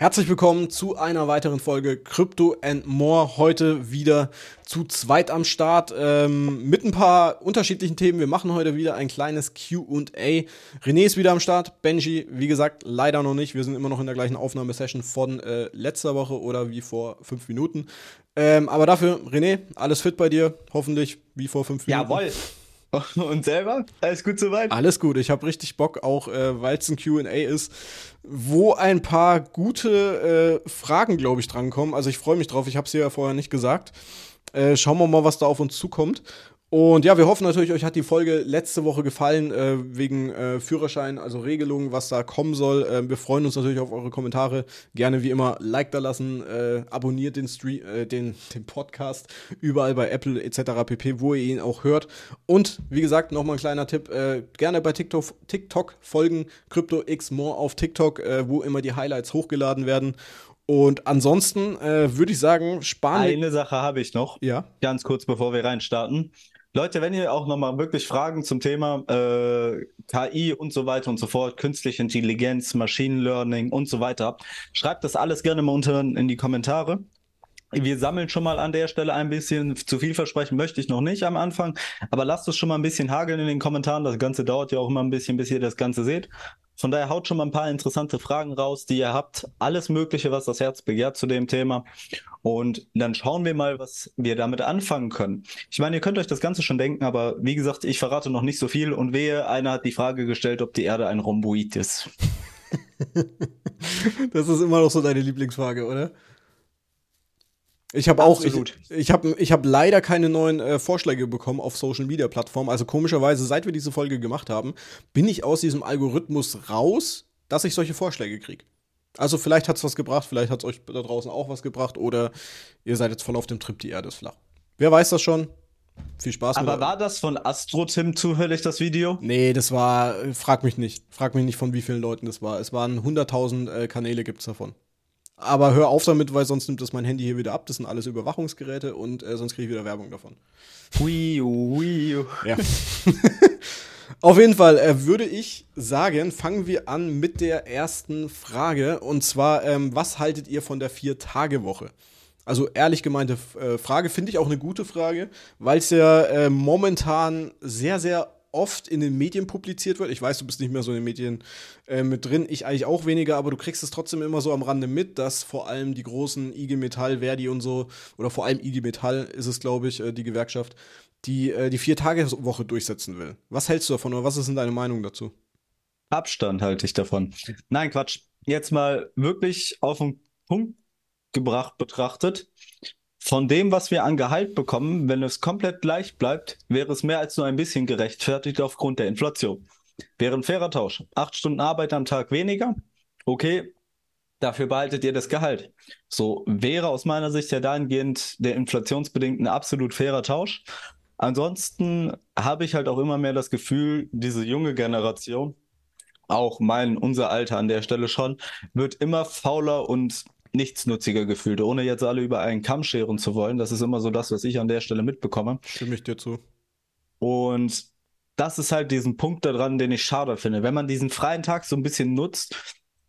Herzlich willkommen zu einer weiteren Folge Crypto and More. Heute wieder zu zweit am Start ähm, mit ein paar unterschiedlichen Themen. Wir machen heute wieder ein kleines QA. René ist wieder am Start. Benji, wie gesagt, leider noch nicht. Wir sind immer noch in der gleichen Aufnahmesession von äh, letzter Woche oder wie vor fünf Minuten. Ähm, aber dafür, René, alles fit bei dir? Hoffentlich wie vor fünf Minuten. Jawohl. Und selber? Alles gut soweit? Alles gut. Ich habe richtig Bock, auch äh, weil es ein QA ist, wo ein paar gute äh, Fragen, glaube ich, drankommen. Also ich freue mich drauf. Ich habe es ja vorher nicht gesagt. Äh, schauen wir mal, was da auf uns zukommt. Und ja, wir hoffen natürlich, euch hat die Folge letzte Woche gefallen, äh, wegen äh, Führerschein, also Regelungen, was da kommen soll. Äh, wir freuen uns natürlich auf eure Kommentare. Gerne wie immer Like da lassen, äh, abonniert den, Stream, äh, den, den Podcast überall bei Apple etc. pp, wo ihr ihn auch hört. Und wie gesagt, nochmal ein kleiner Tipp, äh, gerne bei TikTok, TikTok folgen, CryptoXMore auf TikTok, wo immer die Highlights hochgeladen werden. Und ansonsten äh, würde ich sagen, sparen Eine Sache habe ich noch. Ja. Ganz kurz, bevor wir reinstarten. Leute, wenn ihr auch nochmal wirklich Fragen zum Thema äh, KI und so weiter und so fort, künstliche Intelligenz, Machine Learning und so weiter habt, schreibt das alles gerne mal unten in die Kommentare. Wir sammeln schon mal an der Stelle ein bisschen. Zu viel versprechen möchte ich noch nicht am Anfang, aber lasst es schon mal ein bisschen hageln in den Kommentaren. Das Ganze dauert ja auch immer ein bisschen, bis ihr das Ganze seht. Von daher haut schon mal ein paar interessante Fragen raus, die ihr habt. Alles Mögliche, was das Herz begehrt zu dem Thema. Und dann schauen wir mal, was wir damit anfangen können. Ich meine, ihr könnt euch das Ganze schon denken, aber wie gesagt, ich verrate noch nicht so viel. Und wehe, einer hat die Frage gestellt, ob die Erde ein Rhomboid ist. das ist immer noch so deine Lieblingsfrage, oder? Ich habe auch, ich, ich habe ich hab leider keine neuen äh, Vorschläge bekommen auf Social Media Plattformen. Also komischerweise, seit wir diese Folge gemacht haben, bin ich aus diesem Algorithmus raus, dass ich solche Vorschläge kriege. Also vielleicht hat es was gebracht, vielleicht hat es euch da draußen auch was gebracht oder ihr seid jetzt voll auf dem Trip, die Erde ist flach. Wer weiß das schon? Viel Spaß Aber war das von Astro Tim zufällig das Video? Nee, das war, frag mich nicht. Frag mich nicht, von wie vielen Leuten das war. Es waren 100.000 äh, Kanäle gibt's davon. Aber hör auf damit, weil sonst nimmt das mein Handy hier wieder ab. Das sind alles Überwachungsgeräte und äh, sonst kriege ich wieder Werbung davon. Wii U, Wii U. Ja. auf jeden Fall äh, würde ich sagen, fangen wir an mit der ersten Frage. Und zwar, ähm, was haltet ihr von der Vier-Tage-Woche? Also ehrlich gemeinte äh, Frage, finde ich auch eine gute Frage, weil es ja äh, momentan sehr, sehr oft in den Medien publiziert wird. Ich weiß, du bist nicht mehr so in den Medien äh, mit drin, ich eigentlich auch weniger, aber du kriegst es trotzdem immer so am Rande mit, dass vor allem die großen IG Metall, Verdi und so, oder vor allem IG Metall ist es, glaube ich, äh, die Gewerkschaft, die äh, die Vier-Tage-Woche durchsetzen will. Was hältst du davon oder was ist denn deine Meinung dazu? Abstand halte ich davon. Nein, Quatsch. Jetzt mal wirklich auf den Punkt gebracht betrachtet. Von dem, was wir an Gehalt bekommen, wenn es komplett gleich bleibt, wäre es mehr als nur ein bisschen gerechtfertigt aufgrund der Inflation. Wäre ein fairer Tausch. Acht Stunden Arbeit am Tag weniger, okay, dafür behaltet ihr das Gehalt. So wäre aus meiner Sicht ja dahingehend der inflationsbedingt absolut fairer Tausch. Ansonsten habe ich halt auch immer mehr das Gefühl, diese junge Generation, auch mein, unser Alter an der Stelle schon, wird immer fauler und nichtsnutziger gefühlt, ohne jetzt alle über einen Kamm scheren zu wollen. Das ist immer so das, was ich an der Stelle mitbekomme. Stimme ich dir zu. Und das ist halt diesen Punkt daran, den ich schade finde. Wenn man diesen freien Tag so ein bisschen nutzt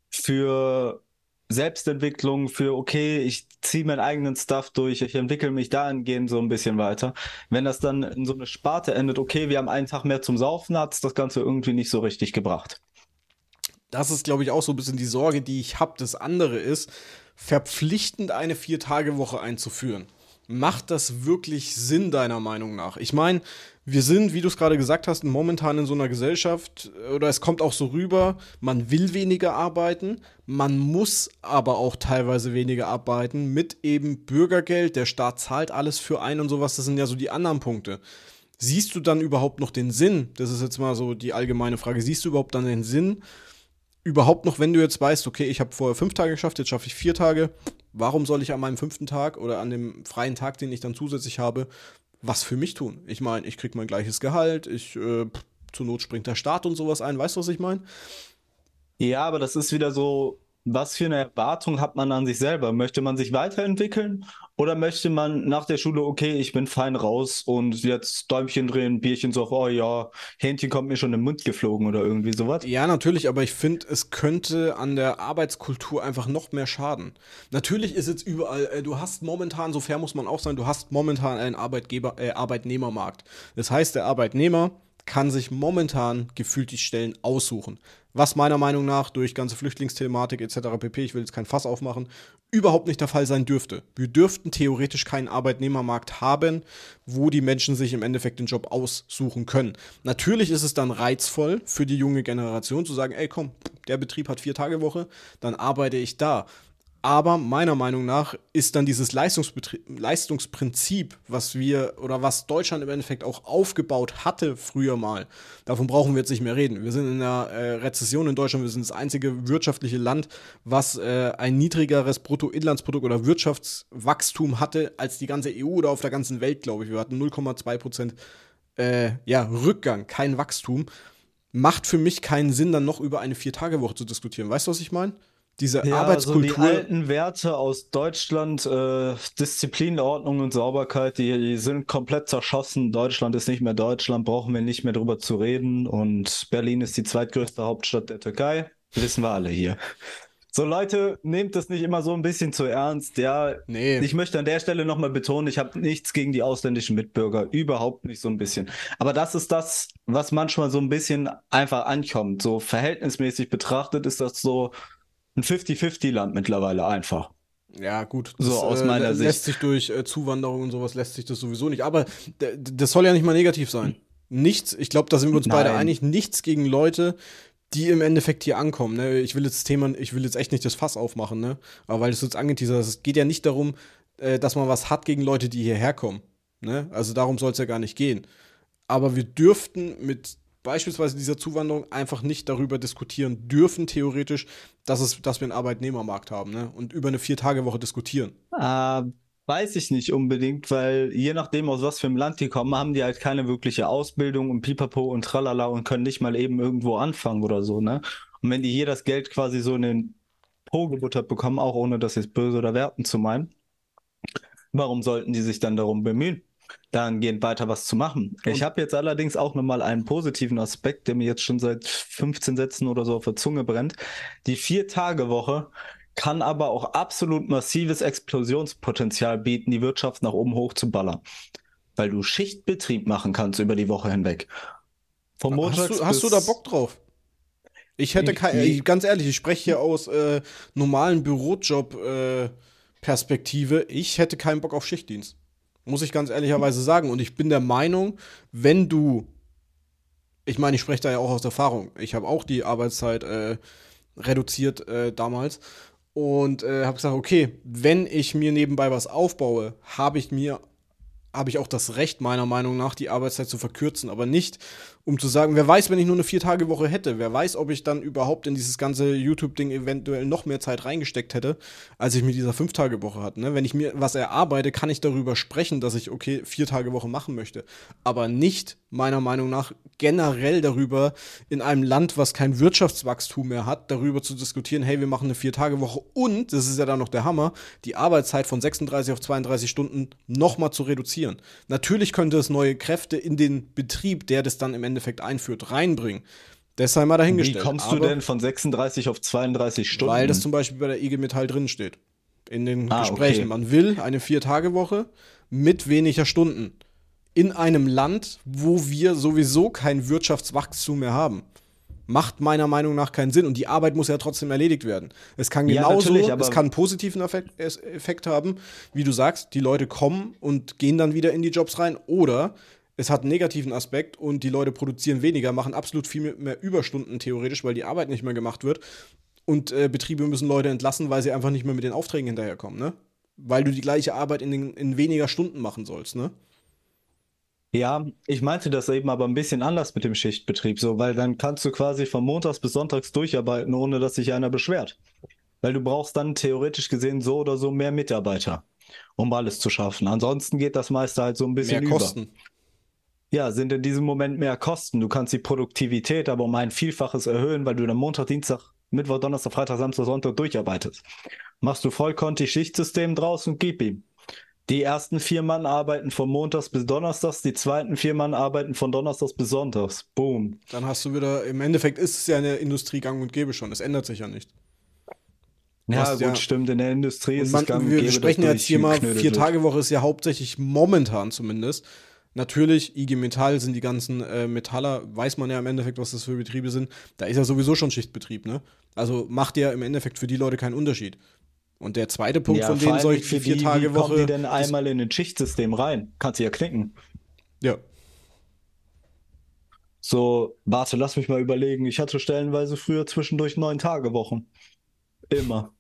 für Selbstentwicklung, für okay, ich ziehe meinen eigenen Stuff durch, ich entwickle mich dahingehend so ein bisschen weiter. Wenn das dann in so eine Sparte endet, okay, wir haben einen Tag mehr zum Saufen, hat es das Ganze irgendwie nicht so richtig gebracht. Das ist, glaube ich, auch so ein bisschen die Sorge, die ich habe. Das andere ist, verpflichtend eine Vier-Tage-Woche einzuführen. Macht das wirklich Sinn, deiner Meinung nach? Ich meine, wir sind, wie du es gerade gesagt hast, momentan in so einer Gesellschaft, oder es kommt auch so rüber, man will weniger arbeiten, man muss aber auch teilweise weniger arbeiten mit eben Bürgergeld, der Staat zahlt alles für einen und sowas, das sind ja so die anderen Punkte. Siehst du dann überhaupt noch den Sinn? Das ist jetzt mal so die allgemeine Frage. Siehst du überhaupt dann den Sinn, überhaupt noch, wenn du jetzt weißt, okay, ich habe vorher fünf Tage geschafft, jetzt schaffe ich vier Tage, warum soll ich an meinem fünften Tag oder an dem freien Tag, den ich dann zusätzlich habe, was für mich tun? Ich meine, ich kriege mein gleiches Gehalt, ich äh, zur Not springt der Staat und sowas ein, weißt du, was ich meine? Ja, aber das ist wieder so was für eine Erwartung hat man an sich selber? Möchte man sich weiterentwickeln oder möchte man nach der Schule, okay, ich bin fein raus und jetzt Däumchen drehen, Bierchen so, oh ja, Hähnchen kommt mir schon im Mund geflogen oder irgendwie sowas? Ja, natürlich, aber ich finde, es könnte an der Arbeitskultur einfach noch mehr schaden. Natürlich ist jetzt überall, äh, du hast momentan, so fair muss man auch sein, du hast momentan einen Arbeitgeber, äh, Arbeitnehmermarkt. Das heißt, der Arbeitnehmer kann sich momentan gefühlt die Stellen aussuchen. Was meiner Meinung nach durch ganze Flüchtlingsthematik etc. pp, ich will jetzt kein Fass aufmachen, überhaupt nicht der Fall sein dürfte. Wir dürften theoretisch keinen Arbeitnehmermarkt haben, wo die Menschen sich im Endeffekt den Job aussuchen können. Natürlich ist es dann reizvoll für die junge Generation zu sagen, ey komm, der Betrieb hat vier Tage Woche, dann arbeite ich da. Aber meiner Meinung nach ist dann dieses Leistungsprinzip, was wir oder was Deutschland im Endeffekt auch aufgebaut hatte früher mal, davon brauchen wir jetzt nicht mehr reden. Wir sind in einer äh, Rezession in Deutschland, wir sind das einzige wirtschaftliche Land, was äh, ein niedrigeres Bruttoinlandsprodukt oder Wirtschaftswachstum hatte als die ganze EU oder auf der ganzen Welt, glaube ich. Wir hatten 0,2 Prozent äh, ja, Rückgang, kein Wachstum. Macht für mich keinen Sinn, dann noch über eine Vier-Tage-Woche zu diskutieren. Weißt du, was ich meine? Diese ja, Arbeitskultur. So die alten Werte aus Deutschland, äh, Disziplin, Ordnung und Sauberkeit, die, die, sind komplett zerschossen. Deutschland ist nicht mehr Deutschland, brauchen wir nicht mehr drüber zu reden. Und Berlin ist die zweitgrößte Hauptstadt der Türkei. Wissen wir alle hier. So Leute, nehmt das nicht immer so ein bisschen zu ernst. Ja, nee. ich möchte an der Stelle nochmal betonen, ich habe nichts gegen die ausländischen Mitbürger, überhaupt nicht so ein bisschen. Aber das ist das, was manchmal so ein bisschen einfach ankommt. So verhältnismäßig betrachtet ist das so ein 50-50-Land mittlerweile einfach. Ja, gut. So das, aus meiner äh, Sicht. Lässt sich durch äh, Zuwanderung und sowas lässt sich das sowieso nicht. Aber das soll ja nicht mal negativ sein. Nichts, ich glaube, da sind wir uns Nein. beide einig, nichts gegen Leute, die im Endeffekt hier ankommen. Ne? Ich will jetzt das Thema, ich will jetzt echt nicht das Fass aufmachen, ne? Aber weil es jetzt angeteasert ist, es geht ja nicht darum, äh, dass man was hat gegen Leute, die hierher kommen. Ne? Also darum soll es ja gar nicht gehen. Aber wir dürften mit beispielsweise dieser Zuwanderung einfach nicht darüber diskutieren dürfen, theoretisch, dass, es, dass wir einen Arbeitnehmermarkt haben ne? und über eine Vier-Tage-Woche diskutieren. Äh, weiß ich nicht unbedingt, weil je nachdem, aus was für einem Land die kommen, haben die halt keine wirkliche Ausbildung und Pipapo und Tralala und können nicht mal eben irgendwo anfangen oder so. Ne? Und wenn die hier das Geld quasi so in den Po gebuttert bekommen, auch ohne das jetzt böse oder werten zu meinen, warum sollten die sich dann darum bemühen? Dahingehend weiter was zu machen. Und ich habe jetzt allerdings auch nochmal einen positiven Aspekt, der mir jetzt schon seit 15 Sätzen oder so auf der Zunge brennt. Die Vier-Tage-Woche kann aber auch absolut massives Explosionspotenzial bieten, die Wirtschaft nach oben hoch zu ballern. Weil du Schichtbetrieb machen kannst über die Woche hinweg. Vom hast, du, hast du da Bock drauf? Ich hätte kein, ganz ehrlich, ich spreche hier aus äh, normalen Bürojob-Perspektive. Äh, ich hätte keinen Bock auf Schichtdienst. Muss ich ganz ehrlicherweise sagen. Und ich bin der Meinung, wenn du, ich meine, ich spreche da ja auch aus Erfahrung. Ich habe auch die Arbeitszeit äh, reduziert äh, damals und äh, habe gesagt, okay, wenn ich mir nebenbei was aufbaue, habe ich mir habe ich auch das Recht, meiner Meinung nach, die Arbeitszeit zu verkürzen, aber nicht, um zu sagen, wer weiß, wenn ich nur eine Vier-Tage-Woche hätte, wer weiß, ob ich dann überhaupt in dieses ganze YouTube-Ding eventuell noch mehr Zeit reingesteckt hätte, als ich mit dieser Fünf-Tage-Woche hatte. Ne? Wenn ich mir was erarbeite, kann ich darüber sprechen, dass ich, okay, Vier-Tage-Woche machen möchte. Aber nicht, meiner Meinung nach, generell darüber, in einem Land, was kein Wirtschaftswachstum mehr hat, darüber zu diskutieren, hey, wir machen eine Vier-Tage-Woche und, das ist ja dann noch der Hammer, die Arbeitszeit von 36 auf 32 Stunden nochmal zu reduzieren. Natürlich könnte es neue Kräfte in den Betrieb, der das dann im Endeffekt Endeffekt einführt, reinbringen. Deshalb mal dahingestellt. Wie kommst Aber, du denn von 36 auf 32 Stunden? Weil das zum Beispiel bei der IG Metall drin steht. In den ah, Gesprächen. Okay. Man will eine Vier-Tage-Woche mit weniger Stunden. In einem Land, wo wir sowieso kein Wirtschaftswachstum mehr haben. Macht meiner Meinung nach keinen Sinn. Und die Arbeit muss ja trotzdem erledigt werden. Es kann genauso, ja, es kann einen positiven Effekt, Effekt haben, wie du sagst, die Leute kommen und gehen dann wieder in die Jobs rein. Oder es hat einen negativen Aspekt und die Leute produzieren weniger, machen absolut viel mehr Überstunden theoretisch, weil die Arbeit nicht mehr gemacht wird. Und äh, Betriebe müssen Leute entlassen, weil sie einfach nicht mehr mit den Aufträgen hinterherkommen, ne? Weil du die gleiche Arbeit in, den, in weniger Stunden machen sollst, ne? Ja, ich meinte das eben aber ein bisschen anders mit dem Schichtbetrieb, so, weil dann kannst du quasi von Montags bis Sonntags durcharbeiten, ohne dass sich einer beschwert. Weil du brauchst dann theoretisch gesehen so oder so mehr Mitarbeiter, um alles zu schaffen. Ansonsten geht das meiste halt so ein bisschen mehr Kosten. über ja, sind in diesem Moment mehr Kosten. Du kannst die Produktivität aber um ein Vielfaches erhöhen, weil du dann Montag, Dienstag Mittwoch, Donnerstag, Freitag, Samstag, Sonntag durcharbeitest. Machst du Vollkonti-Schichtsystem draus und gib ihm. Die ersten vier Mann arbeiten von Montags bis Donnerstags, die zweiten vier Mann arbeiten von Donnerstags bis Sonntags. Boom. Dann hast du wieder, im Endeffekt ist es ja eine Industrie gang und gäbe schon. Es ändert sich ja nicht. Ja, gut, ja, stimmt. In der Industrie ist man, es gang und gäbe. Wir sprechen jetzt hier mal, vier Tage Woche ist ja hauptsächlich momentan zumindest. Natürlich, IG Metall sind die ganzen äh, Metaller, weiß man ja im Endeffekt, was das für Betriebe sind. Da ist ja sowieso schon Schichtbetrieb, ne? Also macht ja im Endeffekt für die Leute keinen Unterschied. Und der zweite Punkt ja, von denen soll ich für vier die, Tage Woche. Wie kommen die denn einmal in ein Schichtsystem rein? Kannst du ja knicken. Ja. So, warte, lass mich mal überlegen. Ich hatte stellenweise früher zwischendurch neun Tage Wochen. Immer.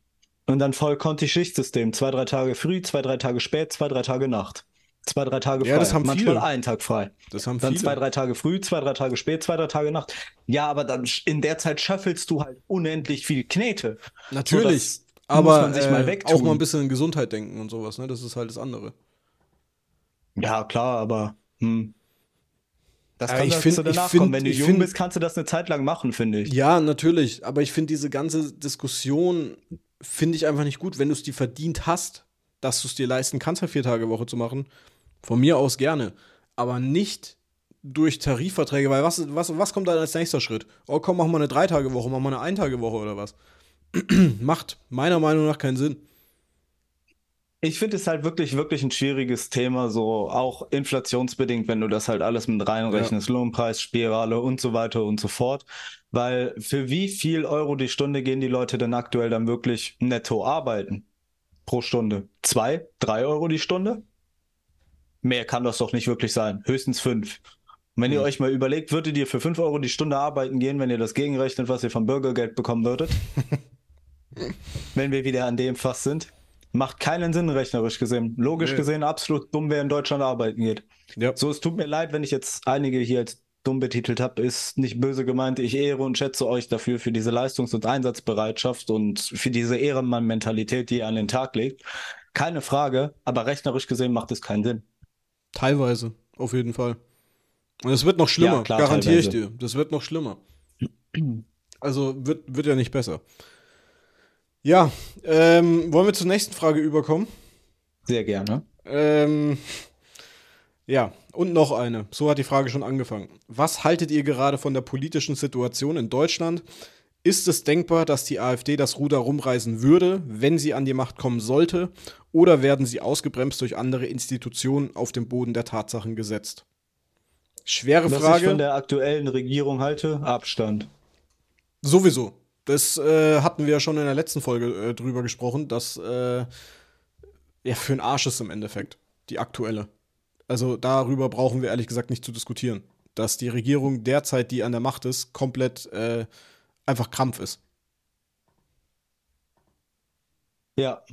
Und dann voll konnte ich Schichtsystem. Zwei, drei Tage früh, zwei, drei Tage spät, zwei, drei Tage Nacht. Zwei, drei Tage frei. Ja, das haben Manchmal viele. einen Tag frei. Das haben dann viele. zwei, drei Tage früh, zwei, drei Tage spät, zwei, drei Tage Nacht. Ja, aber dann in der Zeit schöffelst du halt unendlich viel Knete. Natürlich. aber man sich äh, mal auch mal ein bisschen in Gesundheit denken und sowas, ne? Das ist halt das andere. Ja, klar, aber hm. Das kann ich find, danach find, kommen. Wenn du jung find, bist, kannst du das eine Zeit lang machen, finde ich. Ja, natürlich. Aber ich finde diese ganze Diskussion finde ich einfach nicht gut. Wenn du es dir verdient hast, dass du es dir leisten kannst, eine vier Tage Woche zu machen, von mir aus gerne. Aber nicht durch Tarifverträge, weil was, was, was kommt dann als nächster Schritt? Oh komm, machen wir eine Drei-Tage-Woche, machen wir eine Ein-Tage-Woche oder was? Macht meiner Meinung nach keinen Sinn. Ich finde es halt wirklich, wirklich ein schwieriges Thema, so auch inflationsbedingt, wenn du das halt alles mit reinrechnest, ja. Lohnpreisspirale und so weiter und so fort. Weil für wie viel Euro die Stunde gehen die Leute denn aktuell dann wirklich netto arbeiten? Pro Stunde? Zwei, drei Euro die Stunde? Mehr kann das doch nicht wirklich sein. Höchstens fünf. Und wenn ihr hm. euch mal überlegt, würdet ihr für fünf Euro die Stunde arbeiten gehen, wenn ihr das gegenrechnet, was ihr vom Bürgergeld bekommen würdet? wenn wir wieder an dem Fass sind? Macht keinen Sinn, rechnerisch gesehen. Logisch nee. gesehen absolut dumm, wer in Deutschland arbeiten geht. Ja. So, es tut mir leid, wenn ich jetzt einige hier als dumm betitelt habe, ist nicht böse gemeint. Ich ehre und schätze euch dafür, für diese Leistungs- und Einsatzbereitschaft und für diese Ehrenmann-Mentalität, die ihr an den Tag legt. Keine Frage, aber rechnerisch gesehen macht es keinen Sinn. Teilweise, auf jeden Fall. Und es wird noch schlimmer, ja, garantiere ich dir. Das wird noch schlimmer. Also wird, wird ja nicht besser. Ja, ähm, wollen wir zur nächsten Frage überkommen? Sehr gerne. Ähm, ja, und noch eine. So hat die Frage schon angefangen. Was haltet ihr gerade von der politischen Situation in Deutschland? Ist es denkbar, dass die AfD das Ruder rumreißen würde, wenn sie an die Macht kommen sollte? Oder werden sie ausgebremst durch andere Institutionen auf dem Boden der Tatsachen gesetzt? Schwere Was Frage. Was ich von der aktuellen Regierung halte, Abstand. Sowieso. Das äh, hatten wir ja schon in der letzten Folge äh, drüber gesprochen, dass äh, ja für ein Arsch ist im Endeffekt die aktuelle. Also darüber brauchen wir ehrlich gesagt nicht zu diskutieren, dass die Regierung derzeit, die an der Macht ist, komplett äh, einfach Krampf ist. Ja,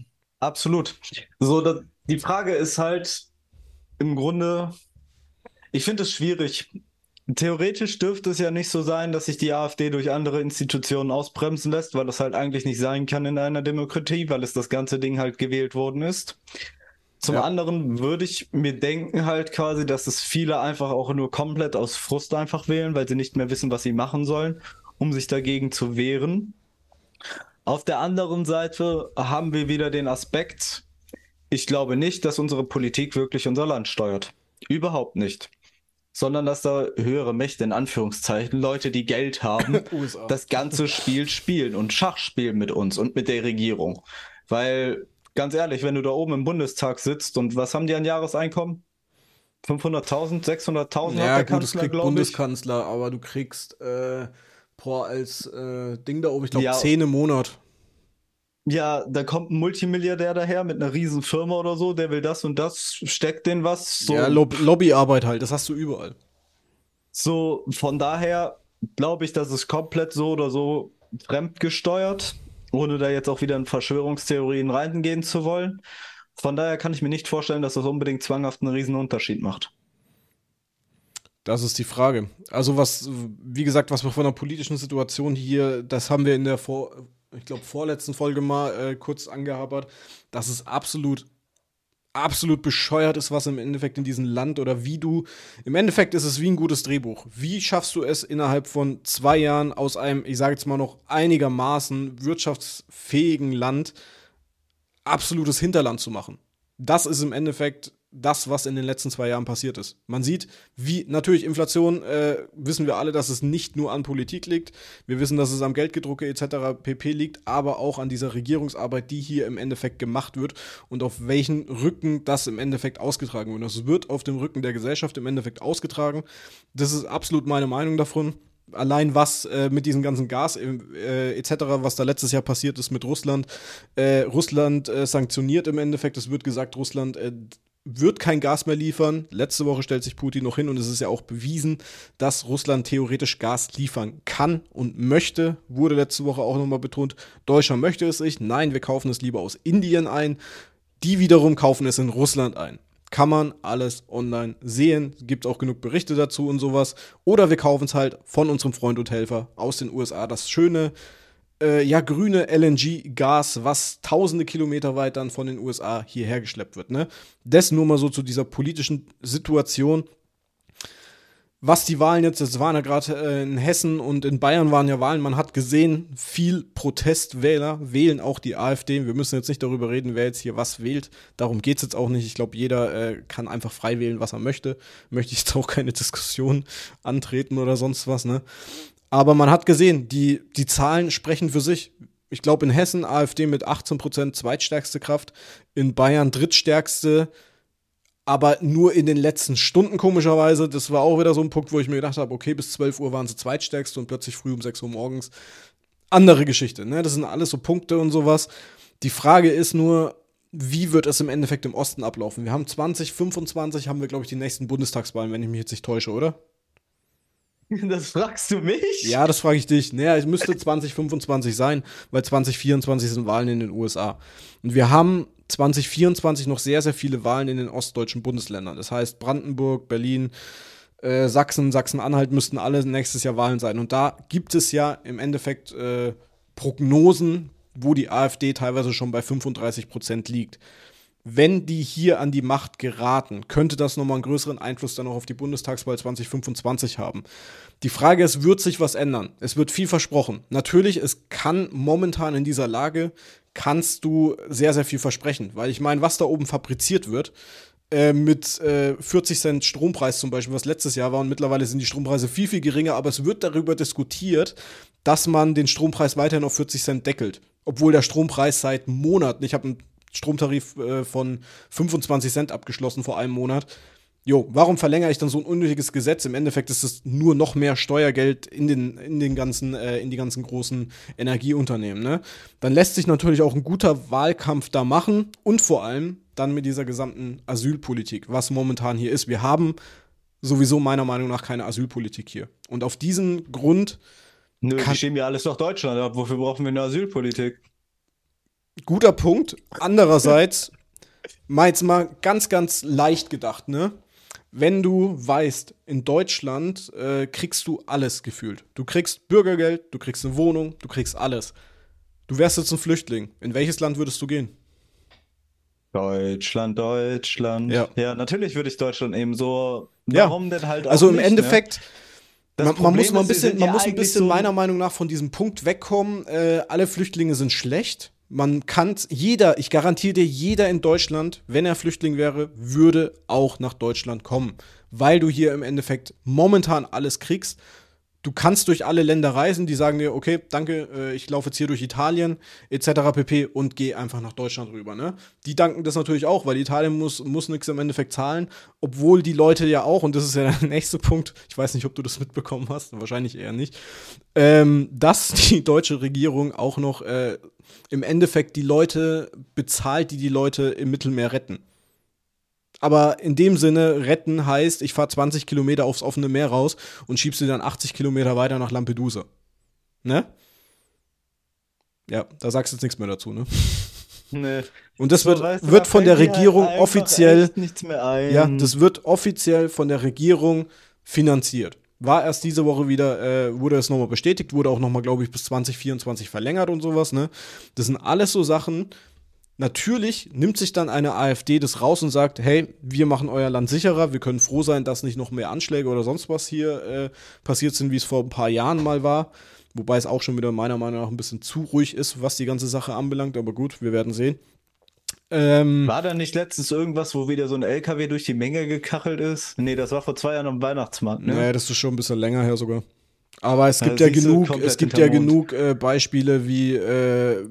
absolut. So, da, die Frage ist halt im Grunde, ich finde es schwierig, Theoretisch dürfte es ja nicht so sein, dass sich die AfD durch andere Institutionen ausbremsen lässt, weil das halt eigentlich nicht sein kann in einer Demokratie, weil es das ganze Ding halt gewählt worden ist. Zum ja. anderen würde ich mir denken halt quasi, dass es viele einfach auch nur komplett aus Frust einfach wählen, weil sie nicht mehr wissen, was sie machen sollen, um sich dagegen zu wehren. Auf der anderen Seite haben wir wieder den Aspekt, ich glaube nicht, dass unsere Politik wirklich unser Land steuert. Überhaupt nicht sondern dass da höhere Mächte, in Anführungszeichen, Leute, die Geld haben, das ganze Spiel spielen und Schach spielen mit uns und mit der Regierung. Weil, ganz ehrlich, wenn du da oben im Bundestag sitzt und was haben die an Jahreseinkommen? 500.000, 600.000 ja, hat der gut, Kanzler, kriegt Bundeskanzler, aber du kriegst äh, boah, als äh, Ding da oben, ich glaube, ja. 10 im Monat ja, da kommt ein Multimilliardär daher mit einer riesen Firma oder so, der will das und das, steckt den was. So. Ja, Lob Lobbyarbeit halt, das hast du überall. So, von daher glaube ich, dass es komplett so oder so fremdgesteuert, ohne da jetzt auch wieder in Verschwörungstheorien reingehen zu wollen. Von daher kann ich mir nicht vorstellen, dass das unbedingt zwanghaft einen riesen Unterschied macht. Das ist die Frage. Also was, wie gesagt, was wir von der politischen Situation hier, das haben wir in der Vor ich glaube, vorletzten Folge mal äh, kurz angehabert, dass es absolut absolut bescheuert ist, was im Endeffekt in diesem Land oder wie du. Im Endeffekt ist es wie ein gutes Drehbuch. Wie schaffst du es innerhalb von zwei Jahren aus einem, ich sage jetzt mal noch einigermaßen wirtschaftsfähigen Land, absolutes Hinterland zu machen? Das ist im Endeffekt das, was in den letzten zwei Jahren passiert ist. Man sieht, wie natürlich Inflation, äh, wissen wir alle, dass es nicht nur an Politik liegt. Wir wissen, dass es am Geldgedrucke etc. pp liegt, aber auch an dieser Regierungsarbeit, die hier im Endeffekt gemacht wird und auf welchen Rücken das im Endeffekt ausgetragen wird. Das wird auf dem Rücken der Gesellschaft im Endeffekt ausgetragen. Das ist absolut meine Meinung davon allein was äh, mit diesem ganzen Gas äh, etc., was da letztes Jahr passiert ist mit Russland. Äh, Russland äh, sanktioniert im Endeffekt. Es wird gesagt, Russland äh, wird kein Gas mehr liefern. Letzte Woche stellt sich Putin noch hin und es ist ja auch bewiesen, dass Russland theoretisch Gas liefern kann und möchte. Wurde letzte Woche auch nochmal betont. Deutschland möchte es nicht. Nein, wir kaufen es lieber aus Indien ein. Die wiederum kaufen es in Russland ein. Kann man alles online sehen. Gibt auch genug Berichte dazu und sowas. Oder wir kaufen es halt von unserem Freund und Helfer aus den USA. Das schöne äh, ja, grüne LNG-Gas, was tausende Kilometer weit dann von den USA hierher geschleppt wird. Ne? Das nur mal so zu dieser politischen Situation. Was die Wahlen jetzt, es waren ja gerade äh, in Hessen und in Bayern waren ja Wahlen, man hat gesehen, viel Protestwähler wählen auch die AfD. Wir müssen jetzt nicht darüber reden, wer jetzt hier was wählt. Darum geht es jetzt auch nicht. Ich glaube, jeder äh, kann einfach frei wählen, was er möchte. Möchte ich jetzt auch keine Diskussion antreten oder sonst was, ne? Aber man hat gesehen, die, die Zahlen sprechen für sich. Ich glaube, in Hessen AfD mit 18% zweitstärkste Kraft, in Bayern drittstärkste, aber nur in den letzten Stunden komischerweise. Das war auch wieder so ein Punkt, wo ich mir gedacht habe, okay, bis 12 Uhr waren sie zweitstärkste und plötzlich früh um 6 Uhr morgens. Andere Geschichte, ne? Das sind alles so Punkte und sowas. Die Frage ist nur, wie wird es im Endeffekt im Osten ablaufen? Wir haben 2025, haben wir, glaube ich, die nächsten Bundestagswahlen, wenn ich mich jetzt nicht täusche, oder? Das fragst du mich? Ja, das frage ich dich. Naja, es müsste 2025 sein, weil 2024 sind Wahlen in den USA. Und wir haben 2024 noch sehr, sehr viele Wahlen in den ostdeutschen Bundesländern. Das heißt, Brandenburg, Berlin, äh, Sachsen, Sachsen-Anhalt müssten alle nächstes Jahr Wahlen sein. Und da gibt es ja im Endeffekt äh, Prognosen, wo die AfD teilweise schon bei 35 Prozent liegt wenn die hier an die Macht geraten, könnte das nochmal einen größeren Einfluss dann auch auf die Bundestagswahl 2025 haben. Die Frage ist, wird sich was ändern? Es wird viel versprochen. Natürlich, es kann momentan in dieser Lage, kannst du sehr, sehr viel versprechen. Weil ich meine, was da oben fabriziert wird, äh, mit äh, 40 Cent Strompreis zum Beispiel, was letztes Jahr war, und mittlerweile sind die Strompreise viel, viel geringer, aber es wird darüber diskutiert, dass man den Strompreis weiterhin auf 40 Cent deckelt. Obwohl der Strompreis seit Monaten, ich habe einen Stromtarif äh, von 25 Cent abgeschlossen vor einem Monat. Jo, warum verlängere ich dann so ein unnötiges Gesetz? Im Endeffekt ist es nur noch mehr Steuergeld in den, in den ganzen, äh, in die ganzen großen Energieunternehmen. Ne? Dann lässt sich natürlich auch ein guter Wahlkampf da machen und vor allem dann mit dieser gesamten Asylpolitik, was momentan hier ist. Wir haben sowieso meiner Meinung nach keine Asylpolitik hier. Und auf diesen Grund. Nö, die schieben ja alles nach Deutschland ab. Wofür brauchen wir eine Asylpolitik? Guter Punkt. Andererseits, mal jetzt mal ganz, ganz leicht gedacht, ne? Wenn du weißt, in Deutschland äh, kriegst du alles gefühlt. Du kriegst Bürgergeld, du kriegst eine Wohnung, du kriegst alles. Du wärst jetzt ein Flüchtling. In welches Land würdest du gehen? Deutschland, Deutschland. Ja, ja natürlich würde ich Deutschland eben so. Warum ja. denn halt auch Also im nicht, ne? Endeffekt. Ne? Man, man, muss mal ein bisschen, man muss ein bisschen meiner Meinung nach von diesem Punkt wegkommen. Äh, alle Flüchtlinge sind schlecht. Man kann jeder, ich garantiere dir, jeder in Deutschland, wenn er Flüchtling wäre, würde auch nach Deutschland kommen, weil du hier im Endeffekt momentan alles kriegst. Du kannst durch alle Länder reisen, die sagen dir, okay, danke, äh, ich laufe jetzt hier durch Italien etc. pp. und gehe einfach nach Deutschland rüber. Ne? Die danken das natürlich auch, weil Italien muss, muss nichts im Endeffekt zahlen, obwohl die Leute ja auch, und das ist ja der nächste Punkt, ich weiß nicht, ob du das mitbekommen hast, wahrscheinlich eher nicht, ähm, dass die deutsche Regierung auch noch äh, im Endeffekt die Leute bezahlt, die die Leute im Mittelmeer retten. Aber in dem Sinne, retten heißt, ich fahre 20 Kilometer aufs offene Meer raus und schieb sie dann 80 Kilometer weiter nach Lampedusa. Ne? Ja, da sagst du jetzt nichts mehr dazu, ne? Nee. Und das so, wird, weißt du, wird von der Regierung halt offiziell. Ja, das wird offiziell von der Regierung finanziert. War erst diese Woche wieder, äh, wurde es nochmal bestätigt, wurde auch nochmal, glaube ich, bis 2024 verlängert und sowas, ne? Das sind alles so Sachen, Natürlich nimmt sich dann eine AfD das raus und sagt, hey, wir machen euer Land sicherer, wir können froh sein, dass nicht noch mehr Anschläge oder sonst was hier äh, passiert sind, wie es vor ein paar Jahren mal war. Wobei es auch schon wieder meiner Meinung nach ein bisschen zu ruhig ist, was die ganze Sache anbelangt, aber gut, wir werden sehen. Ähm, war da nicht letztens irgendwas, wo wieder so ein LKW durch die Menge gekachelt ist? Nee, das war vor zwei Jahren am Weihnachtsmarkt, ne? Nee, das ist schon ein bisschen länger her sogar. Aber es gibt ja, ja genug, es gibt ja genug äh, Beispiele wie äh,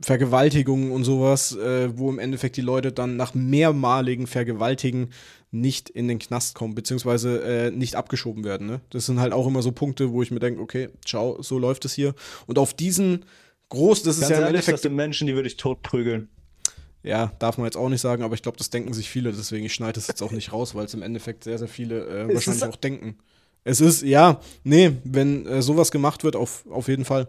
Vergewaltigungen und sowas, äh, wo im Endeffekt die Leute dann nach mehrmaligen Vergewaltigen nicht in den Knast kommen, beziehungsweise äh, nicht abgeschoben werden. Ne? Das sind halt auch immer so Punkte, wo ich mir denke, okay, ciao, so läuft es hier. Und auf diesen groß, das Ganz ist ja im Endeffekt. Das sind Menschen, die würde ich totprügeln. Ja, darf man jetzt auch nicht sagen, aber ich glaube, das denken sich viele, deswegen ich schneide das jetzt auch nicht raus, weil es im Endeffekt sehr, sehr viele äh, wahrscheinlich auch denken. Es ist, ja, nee, wenn äh, sowas gemacht wird, auf, auf jeden Fall.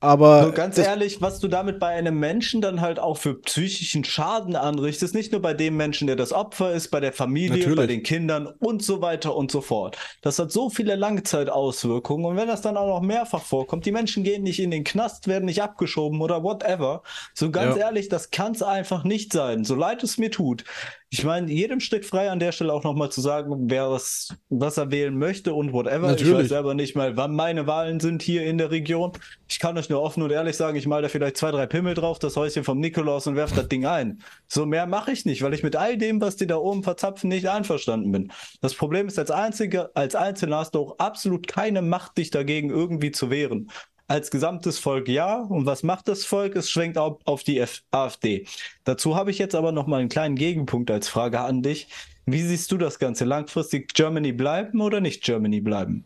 Aber so ganz ehrlich, was du damit bei einem Menschen dann halt auch für psychischen Schaden anrichtest, nicht nur bei dem Menschen, der das Opfer ist, bei der Familie, Natürlich. bei den Kindern und so weiter und so fort. Das hat so viele Langzeitauswirkungen und wenn das dann auch noch mehrfach vorkommt, die Menschen gehen nicht in den Knast, werden nicht abgeschoben oder whatever. So ganz ja. ehrlich, das kann es einfach nicht sein. So leid es mir tut. Ich meine, jedem Stück frei an der Stelle auch nochmal zu sagen, wer was, was er wählen möchte und whatever. Natürlich. Ich weiß selber nicht mal, wann meine Wahlen sind hier in der Region. Ich kann euch nur offen und ehrlich sagen, ich male da vielleicht zwei, drei Pimmel drauf, das Häuschen vom Nikolaus und werfe das Ding ein. So mehr mache ich nicht, weil ich mit all dem, was die da oben verzapfen, nicht einverstanden bin. Das Problem ist, als Einziger, als Einzelner hast du auch absolut keine Macht, dich dagegen irgendwie zu wehren als gesamtes Volk ja. Und was macht das Volk? Es schwenkt auf, auf die F AfD. Dazu habe ich jetzt aber noch mal einen kleinen Gegenpunkt als Frage an dich. Wie siehst du das Ganze? Langfristig Germany bleiben oder nicht Germany bleiben?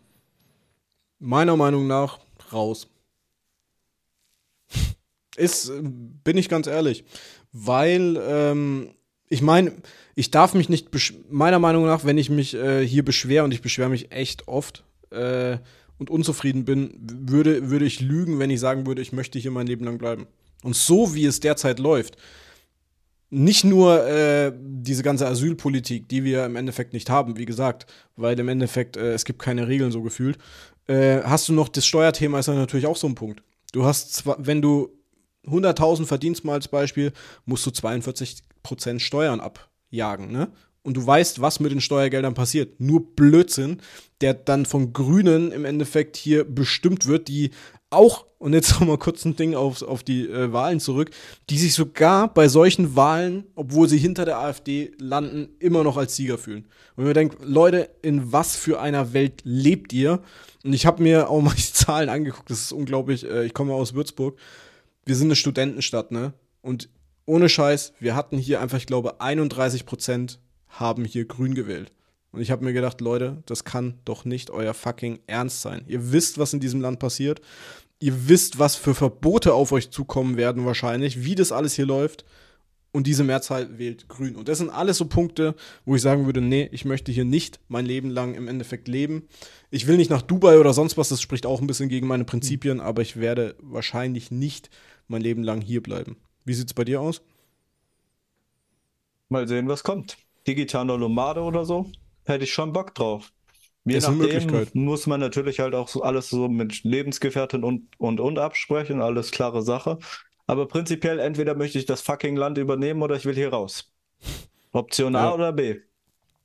Meiner Meinung nach raus. Ist, bin ich ganz ehrlich. Weil, ähm, ich meine, ich darf mich nicht, meiner Meinung nach, wenn ich mich äh, hier beschwere, und ich beschwere mich echt oft, äh, und unzufrieden bin, würde, würde ich lügen, wenn ich sagen würde, ich möchte hier mein Leben lang bleiben. Und so wie es derzeit läuft, nicht nur äh, diese ganze Asylpolitik, die wir im Endeffekt nicht haben, wie gesagt, weil im Endeffekt äh, es gibt keine Regeln so gefühlt, äh, hast du noch das Steuerthema ist natürlich auch so ein Punkt. Du hast zwar, wenn du 100.000 verdienst mal als Beispiel, musst du 42% Steuern abjagen, ne? Und du weißt, was mit den Steuergeldern passiert. Nur Blödsinn, der dann von Grünen im Endeffekt hier bestimmt wird, die auch, und jetzt noch mal kurz ein Ding auf, auf die äh, Wahlen zurück, die sich sogar bei solchen Wahlen, obwohl sie hinter der AfD landen, immer noch als Sieger fühlen. Und mir denkt, Leute, in was für einer Welt lebt ihr? Und ich habe mir auch mal die Zahlen angeguckt, das ist unglaublich, äh, ich komme aus Würzburg. Wir sind eine Studentenstadt, ne? Und ohne Scheiß, wir hatten hier einfach, ich glaube, 31 Prozent haben hier grün gewählt. Und ich habe mir gedacht, Leute, das kann doch nicht euer fucking Ernst sein. Ihr wisst, was in diesem Land passiert. Ihr wisst, was für Verbote auf euch zukommen werden wahrscheinlich, wie das alles hier läuft. Und diese Mehrzahl wählt grün. Und das sind alles so Punkte, wo ich sagen würde, nee, ich möchte hier nicht mein Leben lang im Endeffekt leben. Ich will nicht nach Dubai oder sonst was, das spricht auch ein bisschen gegen meine Prinzipien, aber ich werde wahrscheinlich nicht mein Leben lang hier bleiben. Wie sieht es bei dir aus? Mal sehen, was kommt digitaler Nomade oder so, hätte ich schon Bock drauf. Je ist nachdem muss man natürlich halt auch so alles so mit Lebensgefährten und, und, und absprechen, alles klare Sache. Aber prinzipiell entweder möchte ich das fucking Land übernehmen oder ich will hier raus. Option A ja. oder B.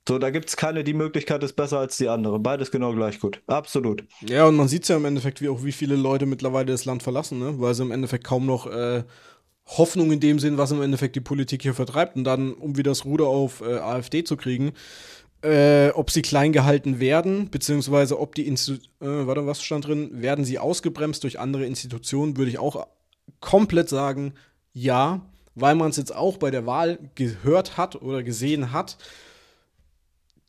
So, da gibt es keine, die Möglichkeit ist besser als die andere. Beides genau gleich gut. Absolut. Ja, und man sieht ja im Endeffekt, wie auch wie viele Leute mittlerweile das Land verlassen, ne? weil sie im Endeffekt kaum noch äh, Hoffnung in dem Sinn, was im Endeffekt die Politik hier vertreibt. Und dann, um wieder das Ruder auf äh, AfD zu kriegen, äh, ob sie klein gehalten werden, beziehungsweise ob die Institutionen, äh, warte, was stand drin, werden sie ausgebremst durch andere Institutionen, würde ich auch komplett sagen, ja, weil man es jetzt auch bei der Wahl gehört hat oder gesehen hat.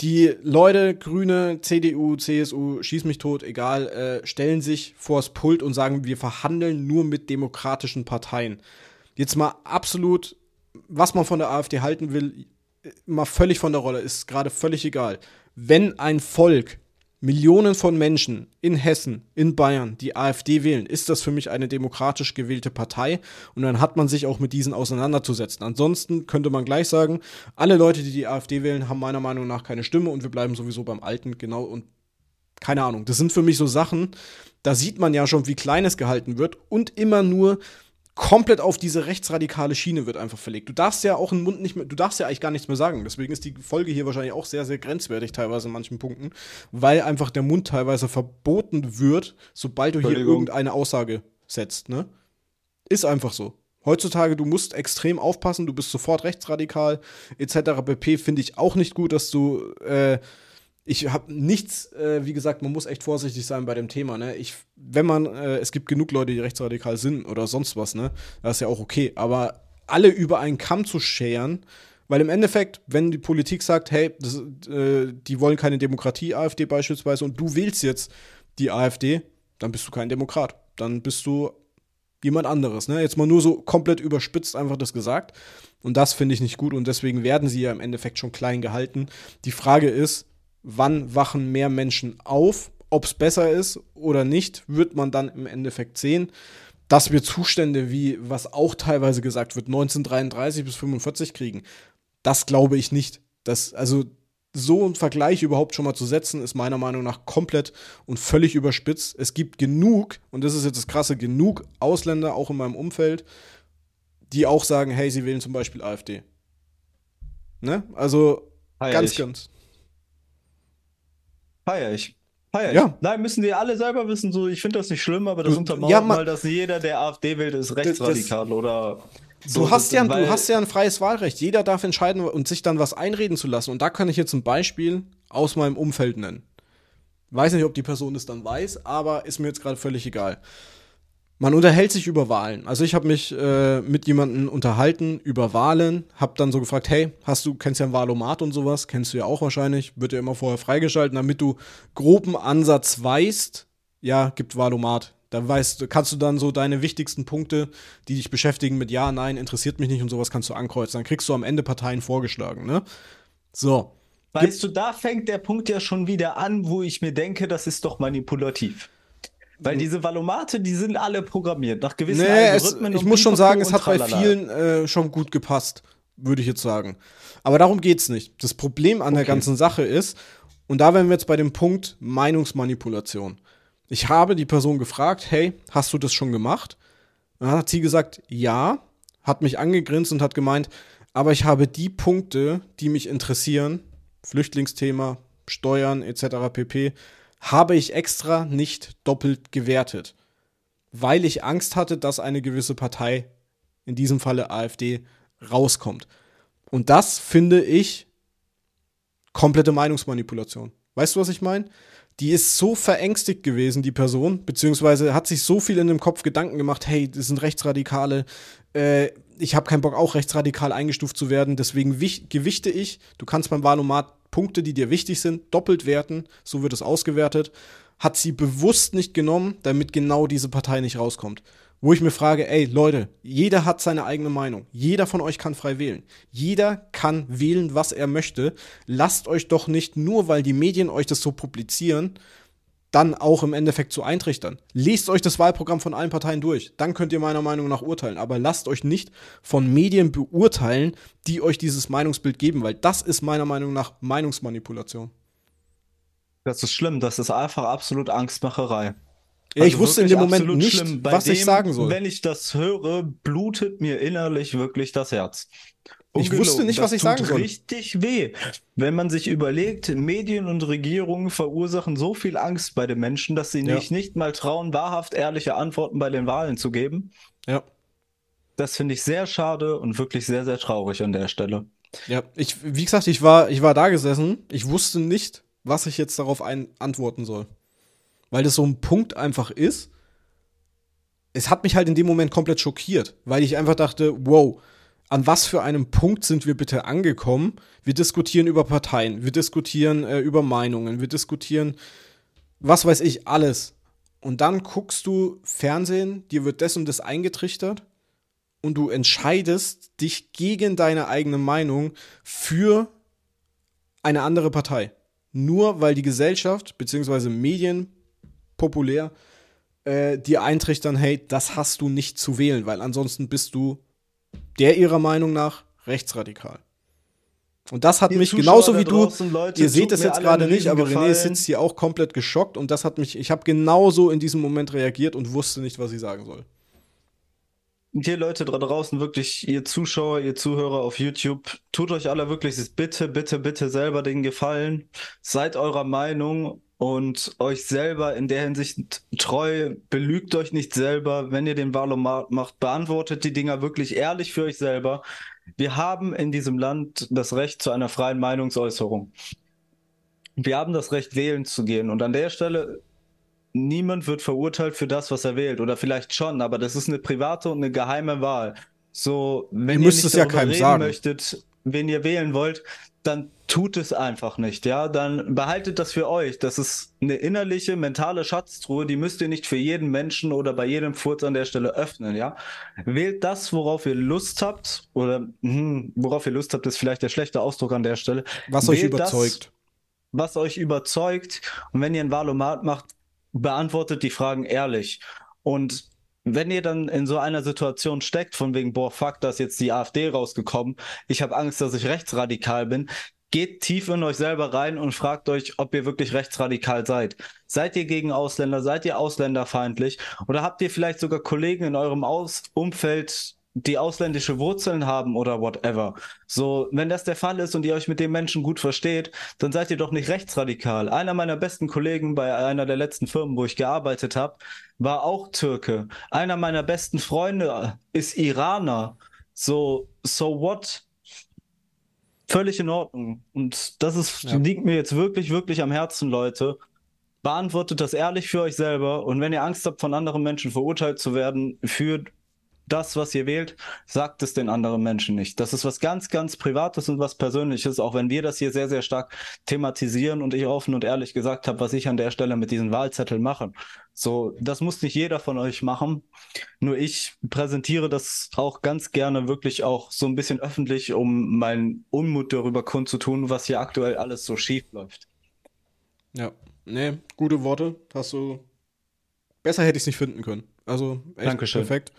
Die Leute, Grüne, CDU, CSU, schieß mich tot, egal, äh, stellen sich vors Pult und sagen, wir verhandeln nur mit demokratischen Parteien jetzt mal absolut, was man von der AfD halten will, mal völlig von der Rolle, ist gerade völlig egal. Wenn ein Volk, Millionen von Menschen in Hessen, in Bayern die AfD wählen, ist das für mich eine demokratisch gewählte Partei und dann hat man sich auch mit diesen auseinanderzusetzen. Ansonsten könnte man gleich sagen, alle Leute, die die AfD wählen, haben meiner Meinung nach keine Stimme und wir bleiben sowieso beim Alten, genau und keine Ahnung. Das sind für mich so Sachen, da sieht man ja schon, wie klein es gehalten wird und immer nur komplett auf diese rechtsradikale Schiene wird einfach verlegt. Du darfst ja auch einen Mund nicht mehr, du darfst ja eigentlich gar nichts mehr sagen. Deswegen ist die Folge hier wahrscheinlich auch sehr, sehr grenzwertig teilweise in manchen Punkten, weil einfach der Mund teilweise verboten wird, sobald du hier irgendeine Aussage setzt, ne? Ist einfach so. Heutzutage, du musst extrem aufpassen, du bist sofort rechtsradikal, etc. pp. Finde ich auch nicht gut, dass du äh, ich habe nichts, äh, wie gesagt, man muss echt vorsichtig sein bei dem Thema. Ne? Ich, wenn man, äh, es gibt genug Leute, die rechtsradikal sind oder sonst was, ne? Das ist ja auch okay. Aber alle über einen Kamm zu scheren, weil im Endeffekt, wenn die Politik sagt, hey, das, äh, die wollen keine Demokratie, AfD beispielsweise, und du wählst jetzt die AfD, dann bist du kein Demokrat. Dann bist du jemand anderes. Ne? Jetzt mal nur so komplett überspitzt einfach das gesagt. Und das finde ich nicht gut und deswegen werden sie ja im Endeffekt schon klein gehalten. Die Frage ist, wann wachen mehr Menschen auf. Ob es besser ist oder nicht, wird man dann im Endeffekt sehen. Dass wir Zustände wie, was auch teilweise gesagt wird, 1933 bis 45 kriegen, das glaube ich nicht. Das, also so einen Vergleich überhaupt schon mal zu setzen, ist meiner Meinung nach komplett und völlig überspitzt. Es gibt genug, und das ist jetzt das Krasse, genug Ausländer, auch in meinem Umfeld, die auch sagen, hey, sie wählen zum Beispiel AfD. Ne? Also Hi, ganz, ganz. Feier ich. Feier ich. Ja. Nein, müssen die alle selber wissen. So, ich finde das nicht schlimm, aber das untermauert ja, mal, dass jeder, der AfD wählt, ist rechtsradikal oder. so. Du hast, ja, Weil- du hast ja ein freies Wahlrecht. Jeder darf entscheiden und sich dann was einreden zu lassen. Und da kann ich jetzt ein Beispiel aus meinem Umfeld nennen. Weiß nicht, ob die Person es dann weiß, aber ist mir jetzt gerade völlig egal. Man unterhält sich über Wahlen. Also ich habe mich äh, mit jemandem unterhalten über Wahlen, habe dann so gefragt, hey, hast du kennst ja ein Wahlomat und sowas, kennst du ja auch wahrscheinlich, wird ja immer vorher freigeschalten, damit du groben Ansatz weißt. Ja, gibt Wahlomat. Da weißt, du- kannst du dann so deine wichtigsten Punkte, die dich beschäftigen mit ja, nein, interessiert mich nicht und sowas kannst du ankreuzen. Dann kriegst du am Ende Parteien vorgeschlagen, ne? So. Weißt du, da fängt der Punkt ja schon wieder an, wo ich mir denke, das ist doch manipulativ. Weil diese Valomate, die sind alle programmiert nach gewissen Nee, es, Algorithmen. ich und muss schon sagen, es hat bei vielen äh, schon gut gepasst, würde ich jetzt sagen. Aber darum geht's nicht. Das Problem an der Okay. ganzen Sache ist, und da wären wir jetzt bei dem Punkt Meinungsmanipulation. Ich habe die Person gefragt, hey, hast du das schon gemacht? Und dann hat sie gesagt, ja, hat mich angegrinst und hat gemeint, aber ich habe die Punkte, die mich interessieren, Flüchtlingsthema, Steuern etc. pp, habe ich extra nicht doppelt gewertet weil ich Angst hatte, dass eine gewisse Partei, in diesem Falle AfD, rauskommt. Und das finde ich komplette Meinungsmanipulation. Weißt du, was ich meine? Die ist so verängstigt gewesen, die Person, beziehungsweise hat sich so viel in dem Kopf Gedanken gemacht, hey, das sind Rechtsradikale, äh, ich habe keinen Bock, auch rechtsradikal eingestuft zu werden, deswegen wich- gewichte ich, du kannst beim Wahlomat Punkte, die dir wichtig sind, doppelt werten, so wird es ausgewertet, hat sie bewusst nicht genommen, damit genau diese Partei nicht rauskommt. Wo ich mir frage, ey Leute, jeder hat seine eigene Meinung. Jeder von euch kann frei wählen. Jeder kann wählen, was er möchte. Lasst euch doch nicht nur, weil die Medien euch das so publizieren, dann auch im Endeffekt zu eintrichtern. Lest euch das Wahlprogramm von allen Parteien durch. Dann könnt ihr meiner Meinung nach urteilen. Aber lasst euch nicht von Medien beurteilen, die euch dieses Meinungsbild geben, weil das ist meiner Meinung nach Meinungsmanipulation. Das ist schlimm, das ist einfach absolut Angstmacherei. Ja, ich Also wusste in dem Moment nicht, was ich dem, sagen soll. Wenn ich das höre, blutet mir innerlich wirklich das Herz. Ich wusste nicht, was das ich sagen tut soll. richtig weh. Wenn man sich überlegt, Medien und Regierungen verursachen so viel Angst bei den Menschen, dass sie Ja. nicht, nicht mal trauen, wahrhaft ehrliche Antworten bei den Wahlen zu geben. Ja. Das finde ich sehr schade und wirklich sehr, sehr traurig an der Stelle. Ja, ich, wie gesagt, ich war, ich war da gesessen. Ich wusste nicht, was ich jetzt darauf ein, antworten soll. Weil das so ein Punkt einfach ist. Es hat mich halt in dem Moment komplett schockiert, weil ich einfach dachte, wow, an was für einem Punkt sind wir bitte angekommen? Wir diskutieren über Parteien, wir diskutieren äh, über Meinungen, wir diskutieren, was weiß ich, alles. Und dann guckst du Fernsehen, dir wird das und das eingetrichtert und du entscheidest dich gegen deine eigene Meinung für eine andere Partei. Nur weil die Gesellschaft bzw. Medien populär äh, dir eintrichtern, hey, das hast du nicht zu wählen, weil ansonsten bist du der ihrer Meinung nach rechtsradikal. Und das hat Ihr mich Zuschauer genauso wie du, Leute, ihr seht es jetzt gerade nicht, aber René Riesengefallen. sitzt hier auch komplett geschockt und das hat mich, ich habe genauso in diesem Moment reagiert und wusste nicht, was ich sagen soll. hier Leute da draußen, wirklich, ihr Zuschauer, ihr Zuhörer auf YouTube, tut euch alle wirklich bitte, bitte, bitte selber den Gefallen. Seid eurer Meinung und euch selber in der Hinsicht treu, belügt euch nicht selber, wenn ihr den Wahlomat macht, beantwortet die Dinger wirklich ehrlich für euch selber. Wir haben in diesem Land das Recht zu einer freien Meinungsäußerung. Wir haben das Recht, wählen zu gehen. Und an der Stelle, niemand wird verurteilt für das, was er wählt. Oder vielleicht schon, aber das ist eine private und eine geheime Wahl. So, wenn ihr, ihr nicht es ja keinem reden sagen. möchtet, wen ihr wählen wollt, dann tut es einfach nicht, ja. Dann behaltet das für euch. Das ist eine innerliche, mentale Schatztruhe, die müsst ihr nicht für jeden Menschen oder bei jedem Furz an der Stelle öffnen, ja. Wählt das, worauf ihr Lust habt, oder hm, worauf ihr Lust habt, ist vielleicht der schlechte Ausdruck an der Stelle. Was Wählt euch überzeugt. Das, was euch überzeugt. Und wenn ihr ein Valomat macht, beantwortet die Fragen ehrlich. Und wenn ihr dann in so einer Situation steckt, von wegen, boah, fuck, da ist jetzt die AfD rausgekommen, ich habe Angst, dass ich rechtsradikal bin, geht tief in euch selber rein und fragt euch, ob ihr wirklich rechtsradikal seid. Seid ihr gegen Ausländer? Seid ihr ausländerfeindlich? Oder habt ihr vielleicht sogar Kollegen in eurem Aus Umfeld, die ausländische Wurzeln haben oder whatever. So, wenn das der Fall ist und ihr euch mit dem Menschen gut versteht, dann seid ihr doch nicht rechtsradikal. Einer meiner besten Kollegen bei einer der letzten Firmen, wo ich gearbeitet habe, war auch Türke. Einer meiner besten Freunde ist Iraner. So, so what? Völlig in Ordnung. Und das ist, ja. liegt mir jetzt wirklich, wirklich am Herzen, Leute. Beantwortet das ehrlich für euch selber. Und wenn ihr Angst habt, von anderen Menschen verurteilt zu werden, führt das, was ihr wählt, sagt es den anderen Menschen nicht. Das ist was ganz, ganz Privates und was Persönliches, auch wenn wir das hier sehr, sehr stark thematisieren und ich offen und ehrlich gesagt habe, was ich an der Stelle mit diesen Wahlzetteln mache. So, das muss nicht jeder von euch machen. Nur ich präsentiere das auch ganz gerne wirklich auch so ein bisschen öffentlich, um meinen Unmut darüber kundzutun, was hier aktuell alles so schief läuft. Ja, nee, gute Worte. Hast du. Besser hätte ich es nicht finden können. Also echt Dankeschön. perfekt.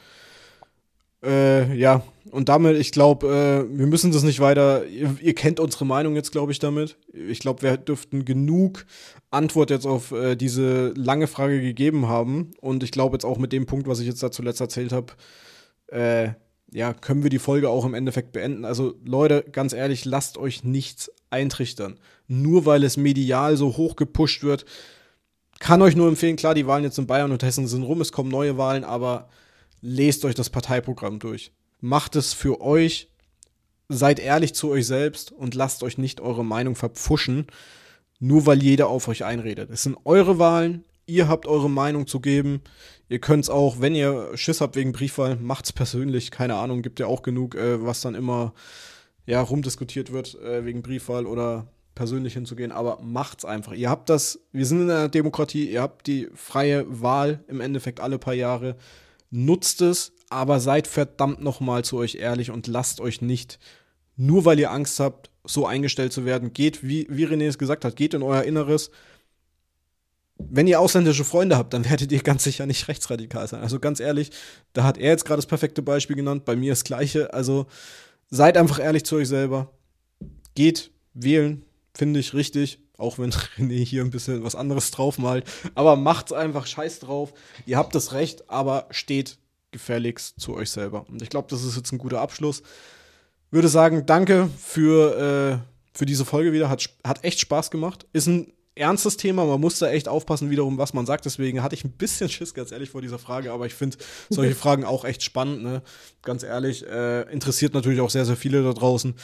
Äh, ja, und damit, ich glaube, äh, wir müssen das nicht weiter. Ihr, ihr kennt unsere Meinung jetzt, glaube ich, damit. Ich glaube, wir dürften genug Antwort jetzt auf äh, diese lange Frage gegeben haben. Und ich glaube jetzt auch mit dem Punkt, was ich jetzt da zuletzt erzählt habe, äh, ja, können wir die Folge auch im Endeffekt beenden. Also, Leute, ganz ehrlich, lasst euch nichts eintrichtern. Nur weil es medial so hoch gepusht wird, kann euch nur empfehlen, klar, die Wahlen jetzt in Bayern und Hessen sind rum, es kommen neue Wahlen, aber lest euch das Parteiprogramm durch. Macht es für euch, seid ehrlich zu euch selbst und lasst euch nicht eure Meinung verpfuschen, nur weil jeder auf euch einredet. Es sind eure Wahlen, ihr habt eure Meinung zu geben. Ihr könnt es auch, wenn ihr Schiss habt wegen Briefwahl, macht's persönlich. Keine Ahnung, gibt ja auch genug, äh, was dann immer ja, rumdiskutiert wird äh, wegen Briefwahl oder persönlich hinzugehen, aber macht's einfach. Ihr habt das, wir sind in einer Demokratie, ihr habt die freie Wahl im Endeffekt alle paar Jahre nutzt es, aber seid verdammt nochmal zu euch ehrlich und lasst euch nicht, nur weil ihr Angst habt, so eingestellt zu werden, geht, wie, wie René es gesagt hat, geht in euer Inneres. Wenn ihr ausländische Freunde habt, dann werdet ihr ganz sicher nicht rechtsradikal sein. Also ganz ehrlich, da hat er jetzt gerade das perfekte Beispiel genannt, bei mir das gleiche. Also seid einfach ehrlich zu euch selber. Geht wählen, finde ich richtig. Auch wenn René hier ein bisschen was anderes draufmalt. Aber macht's einfach scheiß drauf. Ihr habt das Recht, aber steht gefälligst zu euch selber. Und ich glaube, das ist jetzt ein guter Abschluss. Würde sagen, danke für, äh, für diese Folge wieder. Hat, hat echt Spaß gemacht. Ist ein ernstes Thema. Man muss da echt aufpassen, wiederum, was man sagt. Deswegen hatte ich ein bisschen Schiss, ganz ehrlich, vor dieser Frage. Aber ich finde solche Fragen auch echt spannend. Ne? Ganz ehrlich, äh, interessiert natürlich auch sehr, sehr viele da draußen.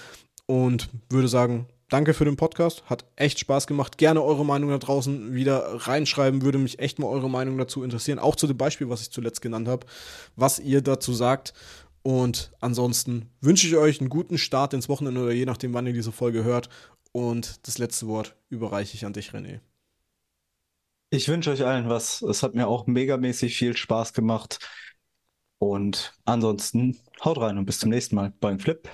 Und würde sagen, danke für den Podcast. Hat echt Spaß gemacht. Gerne eure Meinung da draußen wieder reinschreiben. Würde mich echt mal eure Meinung dazu interessieren. Auch zu dem Beispiel, was ich zuletzt genannt habe. Was ihr dazu sagt. Und ansonsten wünsche ich euch einen guten Start ins Wochenende oder je nachdem, wann ihr diese Folge hört. Und das letzte Wort überreiche ich an dich, René. Ich wünsche euch allen was. Es hat mir auch megamäßig viel Spaß gemacht. Und ansonsten haut rein und bis zum nächsten Mal beim Flip.